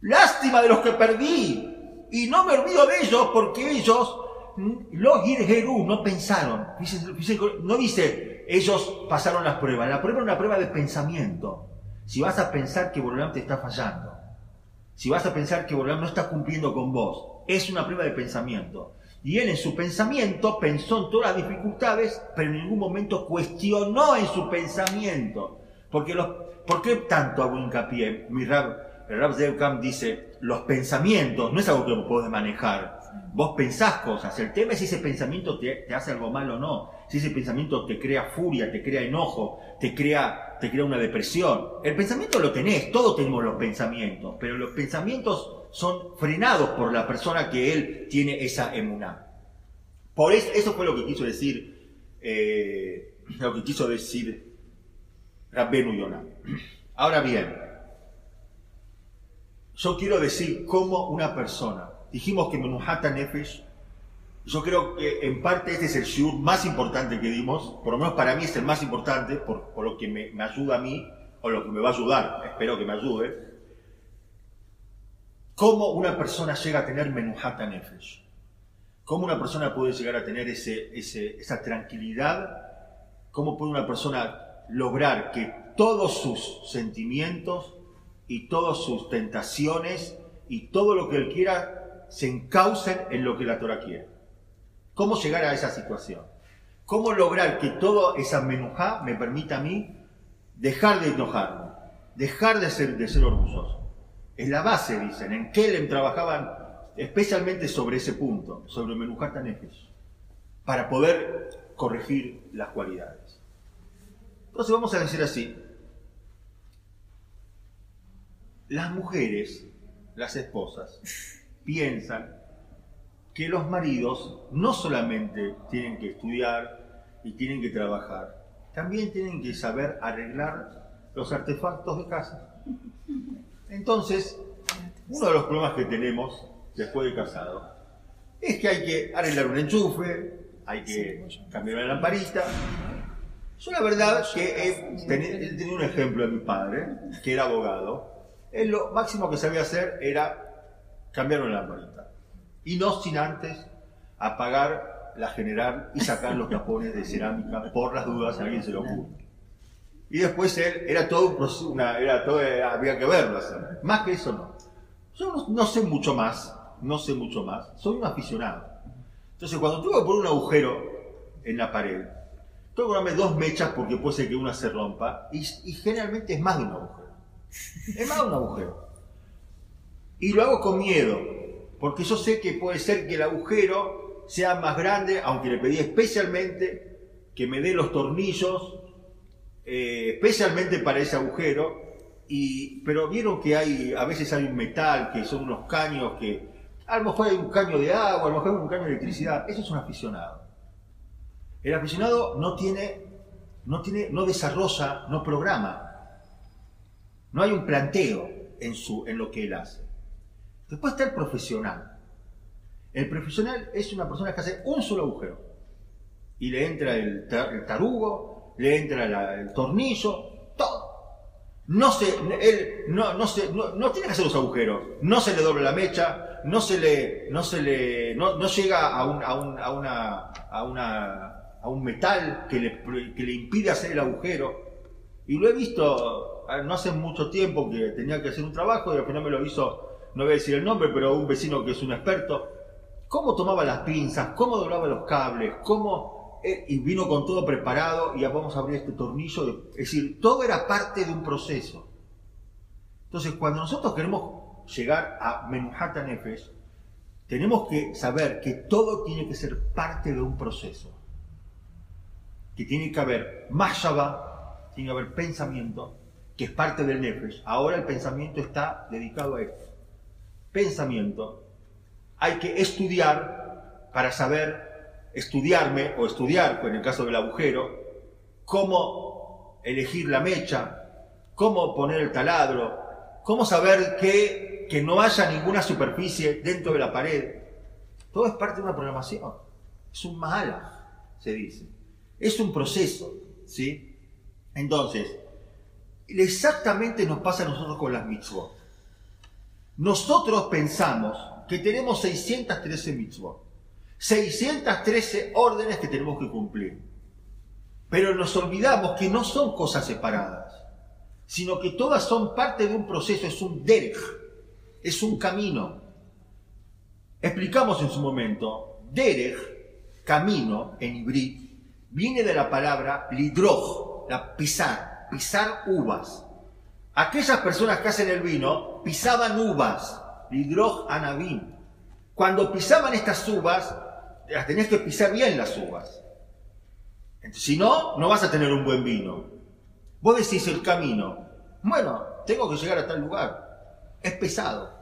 Lástima de los que perdí. Y no me olvido de ellos porque ellos, los Girgerú, no pensaron. No dice, ellos pasaron las pruebas. La prueba es una prueba de pensamiento. Si vas a pensar que Borolam te está fallando, si vas a pensar que Borolam no está cumpliendo con vos, es una prueba de pensamiento. Y él en su pensamiento pensó en todas las dificultades, pero en ningún momento cuestionó en su pensamiento. Porque los, ¿Por qué tanto hago hincapié? Mi Rab, el Rab Zevkam dice, los pensamientos no es algo que vos podés manejar. Vos pensás cosas. El tema es si ese pensamiento te, hace algo mal o no. Si ese pensamiento te crea furia, te crea enojo, te crea, te crea una depresión. El pensamiento lo tenés, todos tenemos los pensamientos, pero los pensamientos son frenados por la persona que él tiene esa emuná. Por eso, eso fue lo que quiso decir, eh, lo que quiso decir Rabbenu Yonah. Ahora bien, yo quiero decir cómo una persona, dijimos que Menuhata Nefesh, yo creo que en parte este es el shiur más importante que dimos, por lo menos para mí es el más importante, por, lo que me, me ayuda a mí, o lo que me va a ayudar, espero que me ayude, ¿Cómo una persona llega a tener Menuhata Nefesh? ¿Cómo una persona puede llegar a tener ese, esa tranquilidad? ¿Cómo puede una persona lograr que todos sus sentimientos y todas sus tentaciones y todo lo que él quiera se encaucen en lo que la Torah quiere? ¿Cómo llegar a esa situación? ¿Cómo lograr que toda esa menujá me permita a mí dejar de enojarme, dejar de ser, de ser orgulloso? Es la base, dicen. En Kelem trabajaban especialmente sobre ese punto, sobre Menuhat Nefesh, para poder corregir las cualidades. Entonces vamos a decir así. Las mujeres, las esposas, piensan que los maridos no solamente tienen que estudiar y tienen que trabajar, también tienen que saber arreglar los artefactos de casa. Entonces, uno de los problemas que tenemos después de casado es que hay que arreglar un enchufe, hay que cambiar una lamparita. Yo la verdad que he tenido un ejemplo de mi padre, que era abogado. Él lo máximo que sabía hacer era cambiar una lamparita. Y no sin antes apagar la general y sacar los tapones de cerámica por las dudas a alguien se lo ocurre. Y después él, era todo una, era todo, había que verlo hacer. Más que eso no. Yo no, sé mucho más, no sé mucho más. Soy un aficionado. Entonces cuando tengo que poner un agujero en la pared, tengo que ponerme dos mechas porque puede ser que una se rompa y, y generalmente es más de un agujero. Es más de un agujero. Y lo hago con miedo. porque yo sé que puede ser que el agujero sea más grande, aunque le pedí especialmente que me dé los tornillos, eh, especialmente para ese agujero, y, pero vieron que hay, a veces hay un metal, que son unos caños que, a lo mejor hay un caño de agua, a lo mejor hay un caño de electricidad, eso es un aficionado. El aficionado no tiene, no tiene, no desarrolla, no programa. No hay un planteo en, su, en lo que él hace. Después está el profesional. El profesional es una persona que hace un solo agujero. Y le entra el, tarugo, le entra el tornillo, todo. No, se, él, no, no, se, no, tiene que hacer los agujeros. No se le doble la mecha, no se le, no se le, no, llega a un, a, un, a, una, a, una, a un metal que le, que le impide hacer el agujero. Y lo he visto no hace mucho tiempo que tenía que hacer un trabajo y al final me lo hizo no voy a decir el nombre, pero un vecino que es un experto, cómo tomaba las pinzas, cómo doblaba los cables, cómo... Eh, y vino con todo preparado y ya vamos a abrir este tornillo. Es decir, todo era parte de un proceso. Entonces, cuando nosotros queremos llegar a Menuhata Nefesh, tenemos que saber que todo tiene que ser parte de un proceso. Que tiene que haber Mashaba, tiene que haber pensamiento, que es parte del Nefesh. Ahora el pensamiento está dedicado a esto pensamiento, hay que estudiar para saber, estudiarme o estudiar, en el caso del agujero, cómo elegir la mecha, cómo poner el taladro, cómo saber que, que no haya ninguna superficie dentro de la pared. Todo es parte de una programación. Es un mala, se dice. Es un proceso, ¿sí? Entonces, exactamente nos pasa a nosotros con las mitzvot. Nosotros pensamos que tenemos 613 mitzvot, 613 órdenes que tenemos que cumplir. Pero nos olvidamos que no son cosas separadas, sino que todas son parte de un proceso, es un derech, es un camino. Explicamos en su momento, derech, camino en hibrid, viene de la palabra lidroj, la pisar, pisar uvas. Aquellas personas que hacen el vino pisaban uvas, lidroj anabim. Cuando pisaban estas uvas, las tenías que pisar bien las uvas. si no, no vas a tener un buen vino. Vos decís el camino. Bueno, tengo que llegar a tal lugar. Es pesado.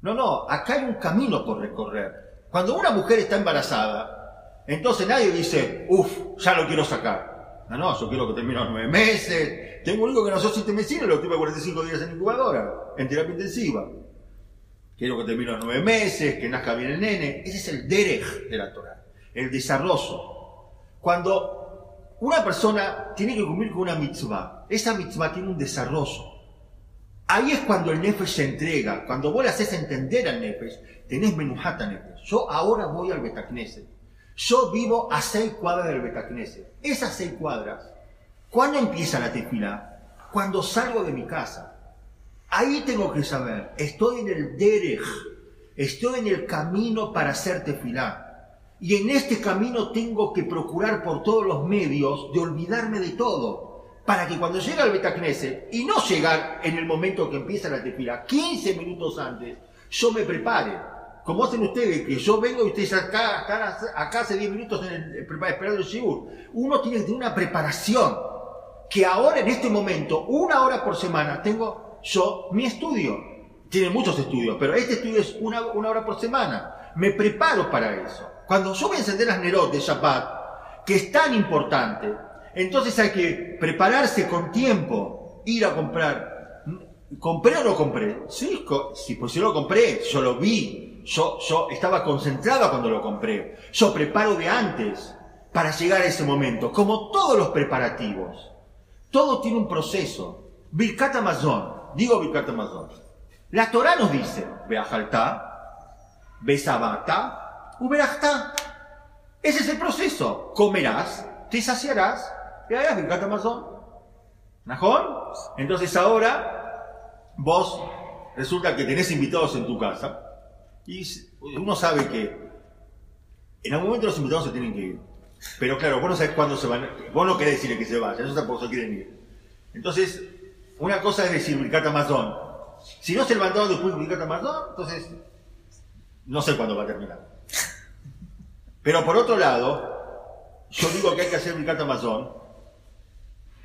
No, no, acá hay un camino por recorrer. Cuando una mujer está embarazada, entonces nadie dice, uff, ya lo quiero sacar. No, no, yo quiero que termine los nueve meses, tengo un hijo que nació siete meses y lo tuve 45 días en incubadora, en terapia intensiva. Quiero que termine los nueve meses, que nazca bien el nene. Ese es el derech de la Torah, el desarrollo. Cuando una persona tiene que cumplir con una mitzvah, esa mitzvah tiene un desarrollo. Ahí es cuando el nefesh se entrega. Cuando vos le haces entender al nefesh, tenés menujata nefesh. Yo ahora voy al Betacneset. Yo vivo a seis cuadras del Betacneset. Esas seis cuadras ¿Cuándo empieza la tefila? Cuando salgo de mi casa. Ahí tengo que saber, estoy en el derech, estoy en el camino para hacer tefilá. Y en este camino tengo que procurar por todos los medios de olvidarme de todo, para que cuando llegue al Betacneset, y no llegar en el momento que empieza la tefila, 15 minutos antes, yo me prepare. Como hacen ustedes, que yo vengo y ustedes acá, acá, hace 10 minutos en el, esperando el shiur. Uno tiene que tener una preparación que ahora en este momento, una hora por semana, tengo yo mi estudio. Tiene muchos estudios, pero este estudio es una, una hora por semana. Me preparo para eso. Cuando yo voy a encender las Nerot de Shabbat, que es tan importante, entonces hay que prepararse con tiempo, ir a comprar. ¿Compré o no compré? Sí, sí pues yo lo compré, yo lo vi, yo, yo estaba concentrada cuando lo compré. Yo preparo de antes para llegar a ese momento, como todos los preparativos. Todo tiene un proceso. Birkat Amazon. Digo Birkat Amazon. La Torah nos dice, Beajaltá, Besabata, Uberachta. Ese es el proceso. Comerás, te saciarás y harás Birkat Amazon. ¿Najón? Entonces ahora vos resulta que tenés invitados en tu casa y uno sabe que en algún momento los invitados se tienen que ir. Pero claro, vos no sabés cuándo se van. Vos no querés decirle que se vayan, ellos tampoco se quieren ir. Entonces, una cosa es decir Birkat Amazon. Si no se levantaron después de Birkat Amazon, entonces No sé cuándo va a terminar. Pero por otro lado, yo digo que hay que hacer Birkat Amazon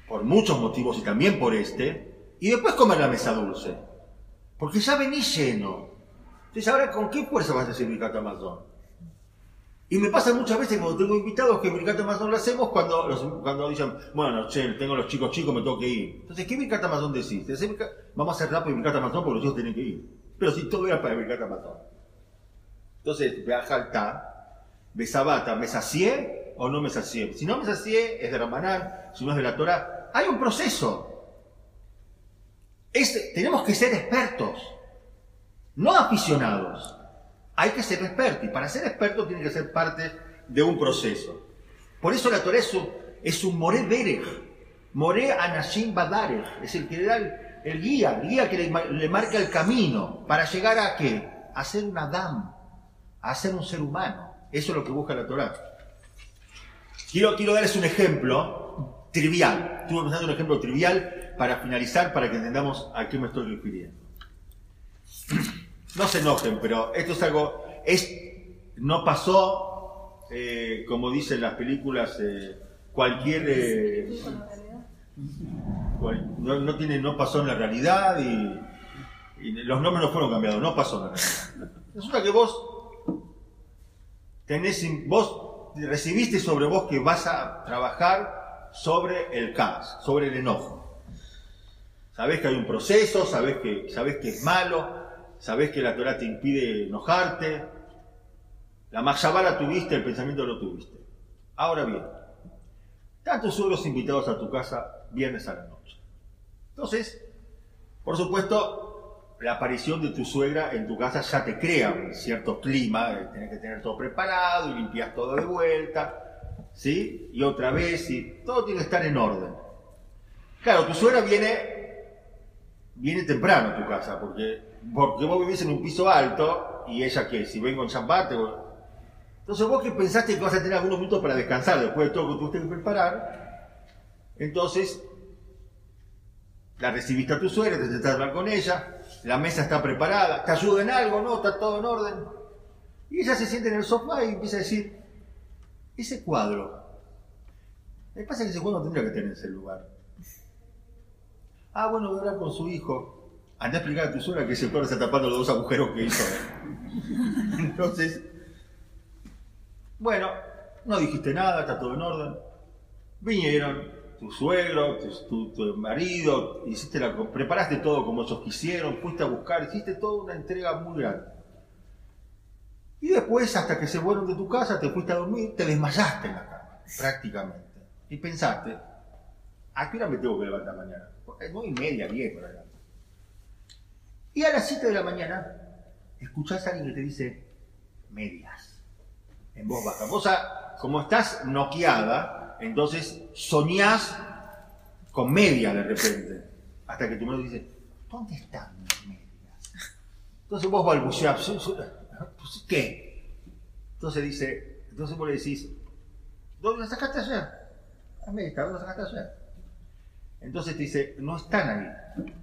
por muchos motivos y también por este, y después comer la mesa dulce. Porque ya venís lleno. Entonces, ahora, ¿con qué fuerza vas a hacer Birkat Amazon? Y me pasa muchas veces cuando tengo invitados que Birkat Amazon lo hacemos cuando, los- cuando dicen, bueno, che, tengo los chicos chicos, me tengo que ir. Entonces, ¿qué Birkat Amazon decís? ¿Decís Vamos a hacer rápido Birkat Amazon porque los chicos tienen que ir. Pero si todo era para Birkat Amazon. Entonces, Beajalta, Besabata, ¿me sacié o no me sacié? Si no me sacié, es de Ramanán, si no es de la Torah. Hay un proceso. Es- tenemos que ser expertos, no aficionados. Hay que ser expertos y para ser experto tiene que ser parte de un proceso. Por eso la Torah es un, es un Moré Moré Anashim Badarech, es el que le da el, guía, el guía que le, ma- le marca el camino para llegar a qué? A ser un Adam, a ser un ser humano. Eso es lo que busca la Torah. Quiero, quiero darles un ejemplo trivial. Estuve pensando en un ejemplo trivial para finalizar, para que entendamos a qué me estoy refiriendo. No se enojen, pero esto es algo. Es, no pasó, eh, como dicen las películas, eh, cualquier. eh, no, no tiene, no pasó en la realidad y, los nombres no fueron cambiados, no pasó en la realidad. Resulta que vos tenés, vos recibiste sobre vos que vas a trabajar sobre el caos, sobre el enojo. Sabés que hay un proceso, sabés que, sabés que es malo, sabés que la Torah te impide enojarte. La Mashabara tuviste, el pensamiento lo tuviste. Ahora bien, tantos suegros invitados a tu casa viernes a la noche. Entonces, por supuesto, la aparición de tu suegra en tu casa ya te crea un cierto clima, eh, tenés que tener todo preparado y limpias todo de vuelta, ¿sí? Y otra vez, y todo tiene que estar en orden. Claro, tu suegra viene, viene temprano a tu casa, porque, porque vos vivís en un piso alto y ella qué, si vengo en Shabbat, te voy- entonces vos que pensaste que vas a tener algunos minutos para descansar después de todo lo que tuviste que preparar, entonces la recibiste a tu suegra, te sentaste a hablar con ella, la mesa está preparada, te ayuda en algo, ¿no? Está todo en orden. Y ella se siente en el sofá y empieza a decir, ese cuadro, me pasa que ese cuadro tendría que tener ese lugar. Ah, bueno, voy a hablar con su hijo. Andá a explicar a tu suegra que ese cuadro está tapando los dos agujeros que hizo. *laughs* Entonces, bueno, no dijiste nada, está todo en orden. Vinieron tu suegro, tu, tu- tu marido, hiciste la, preparaste todo como ellos quisieron, fuiste a buscar, hiciste toda una entrega muy grande. Y después, hasta que se fueron de tu casa, te fuiste a dormir, te desmayaste en la cama, prácticamente. Y pensaste, ¿a qué hora me tengo que levantar mañana? Nueve y media, diez, por allá. Y a las 7 de la mañana, escuchás a alguien que te dice, medias en voz baja. Vos, ah, como estás noqueada, entonces soñás con medias de repente. Hasta que tu madre dice, ¿dónde están mis medias? Entonces vos balbuceás, "Sí, sí, pues, ¿qué? Entonces dice, entonces vos le decís, ¿dónde las sacaste ayer? Las medias, ¿dónde las sacaste ayer? Entonces te dice, no están ahí.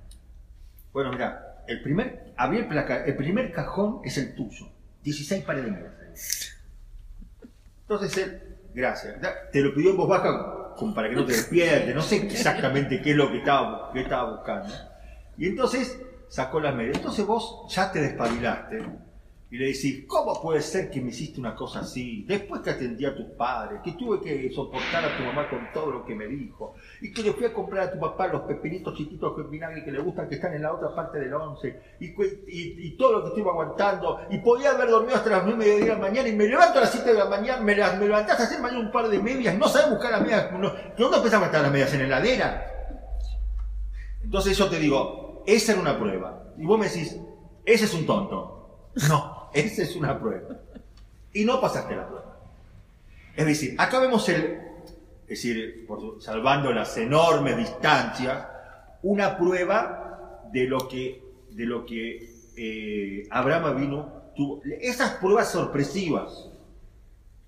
Bueno, mira, el primer, abrí el, el primer cajón es el tuyo. 16 pares de medias. Entonces él, gracias, te lo pidió en voz baja para que no te despiertes, no sé exactamente qué es lo que estaba, qué estaba buscando. Y entonces sacó las medias. Entonces vos ya te despabilaste y le decís, ¿cómo puede ser que me hiciste una cosa así? Después que atendí a tus padres, que tuve que soportar a tu mamá con todo lo que me dijo, y que le fui a comprar a tu papá los pepinitos chiquitos con vinagre que le gustan, que están en la otra parte del once, y, todo lo que estuve aguantando, y podía haber dormido hasta las 9 y media de la mañana, y me levanto a las 7 de la mañana, me, las- me levantaste a hacer mañana un par de medias, no sabes buscar las medias, no, ¿de dónde pensaba estar las medias? ¿En la heladera? Entonces yo te digo, esa era una prueba. Y vos me decís, ese es un tonto. No, esa es una prueba. Y no pasaste la prueba. Es decir, acá vemos el, es decir, por salvando las enormes distancias, una prueba de lo que, de lo que eh, Abraham vino tuvo. Esas pruebas sorpresivas,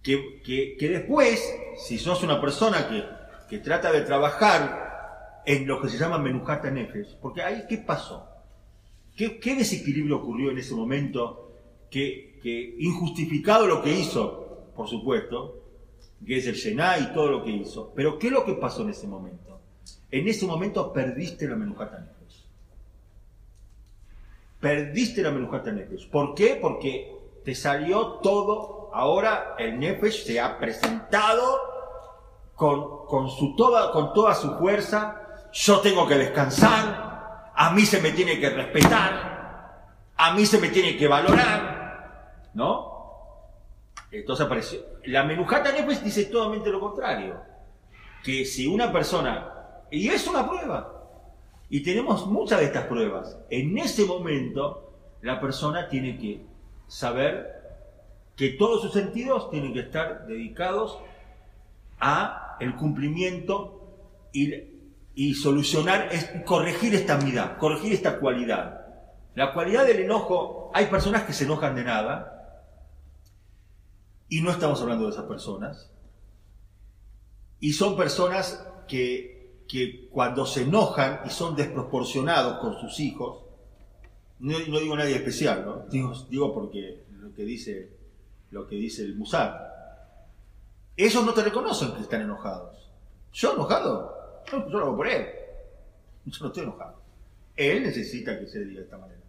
que, que- después, si sos una persona que, que trata de trabajar en lo que se llama menujata nefesh, porque ahí, ¿qué pasó? ¿Qué, qué desequilibrio ocurrió en ese momento que, injustificado lo que hizo, por supuesto, que es el Shená y todo lo que hizo. Pero ¿qué es lo que pasó en ese momento? En ese momento perdiste la Menujata Nefesh. Perdiste la Menujata Nefesh. ¿Por qué? Porque te salió todo. Ahora el Nefesh se ha presentado con, con, su toda, con toda su fuerza. Yo tengo que descansar. A mí se me tiene que respetar. A mí se me tiene que valorar. ¿No? Entonces apareció. La Menujata Nefesh dice totalmente lo contrario. Que si una persona. Y es una prueba. Y tenemos muchas de estas pruebas. En ese momento, la persona tiene que saber que todos sus sentidos tienen que estar dedicados a el cumplimiento y, y solucionar, corregir esta mitad, corregir esta cualidad. La cualidad del enojo, hay personas que se enojan de nada, y no estamos hablando de esas personas. Y son personas que, que cuando se enojan y son desproporcionados con sus hijos, no, no digo nadie especial, ¿no? Digo, digo, porque lo que dice, lo que dice el Musar. Ellos no te reconocen que están enojados. ¿Yo enojado? yo lo hago por él. Yo no estoy enojado. Él necesita que se diga de esta manera.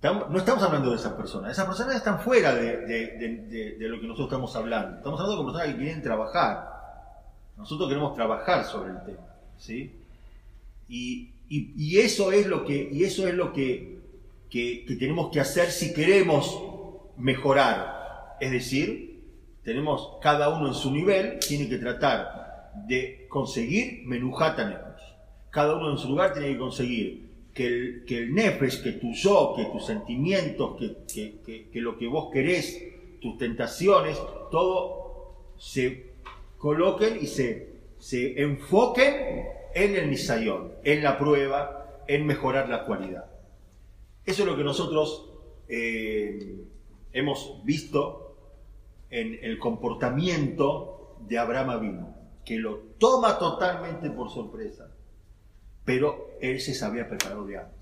No estamos hablando de esas personas. Esas personas están fuera de, lo que nosotros estamos hablando. Estamos hablando de personas que quieren trabajar. Nosotros queremos trabajar sobre el tema. ¿sí? Y, eso es lo que, y eso es lo que, que, tenemos que hacer si queremos mejorar. Es decir, tenemos cada uno en su nivel, tiene que tratar de conseguir menujata Cada uno en su lugar tiene que conseguir que el, que que tu yo, que tus sentimientos, que, lo que vos querés, tus tentaciones, todo se coloquen y se, se enfoquen en el nisayón, en la prueba, en mejorar la cualidad. Eso es lo que nosotros eh, hemos visto en el comportamiento de Abraham Avino, que lo toma totalmente por sorpresa pero él se sabía preparado de antes.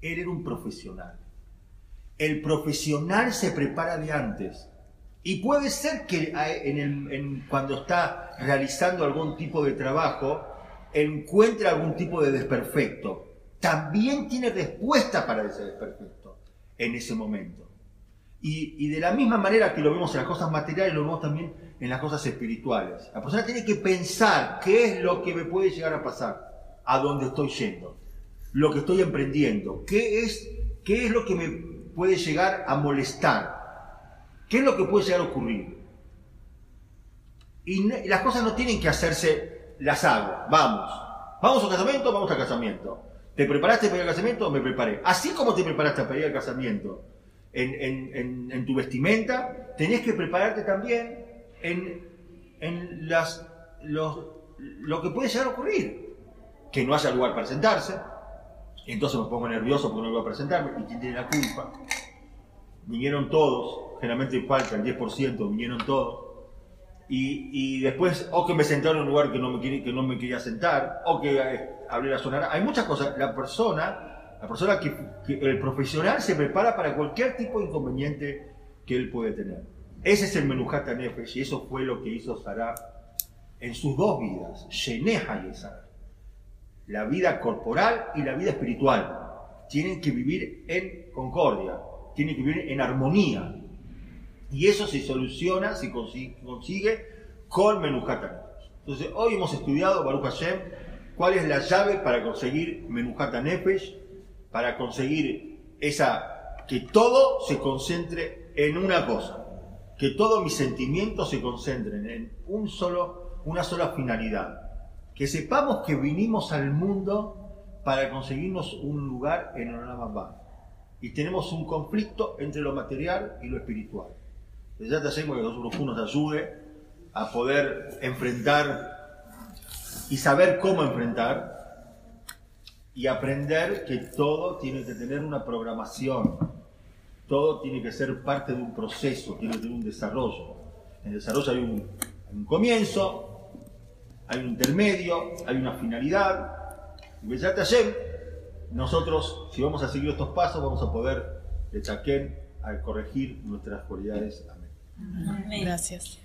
Él era un profesional. El profesional se prepara de antes. Y puede ser que cuando está realizando algún tipo de trabajo encuentre algún tipo de desperfecto. También tiene respuesta para ese desperfecto en ese momento. Y, y, de la misma manera que lo vemos en las cosas materiales, lo vemos también en las cosas espirituales. La persona tiene que pensar qué es lo que me puede llegar a pasar a dónde estoy yendo, lo que estoy emprendiendo, qué es, qué es lo que me puede llegar a molestar, qué es lo que puede llegar a ocurrir. Y las cosas no tienen que hacerse, las hago, vamos, vamos al casamiento, vamos al casamiento. ¿Te preparaste para al casamiento? Me preparé. Así como te preparaste para ir al casamiento en, tu vestimenta, tenés que prepararte también en, las, lo que puede llegar a ocurrir que no haya lugar para sentarse. Entonces me pongo nervioso porque no voy a presentarme. ¿Y quién tiene la culpa? Vinieron todos, generalmente falta el 10%, vinieron todos. Y, después, o que me sentaron en un lugar que no me, quería, que no me quería sentar, o que eh, hablé la sonara. Hay muchas cosas. La persona, la persona que, el profesional se prepara para cualquier tipo de inconveniente que él puede tener. Ese es el Menujata Nefesh, y eso fue lo que hizo Sarah en sus dos vidas, Sheneja y Sarah la vida corporal y la vida espiritual. Tienen que vivir en concordia, tienen que vivir en armonía. Y eso se soluciona, se consigue, con Menujata Entonces, hoy hemos estudiado, Baruch Hashem, cuál es la llave para conseguir Menujata Nefesh, para conseguir esa, que todo se concentre en una cosa, que todos mis sentimientos se concentren en un solo, una sola finalidad que sepamos que vinimos al mundo para conseguirnos un lugar en Olam Y tenemos un conflicto entre lo material y lo espiritual. Ya te hacemos que nosotros nos ayude a poder enfrentar y saber cómo enfrentar y aprender que todo tiene que tener una programación, todo tiene que ser parte de un proceso, tiene que tener un desarrollo. En el desarrollo hay un, un comienzo, hay un intermedio, hay una finalidad. Y ayer, nosotros, si vamos a seguir estos pasos, vamos a poder, de Chaquén, a corregir nuestras cualidades. Amén. Gracias.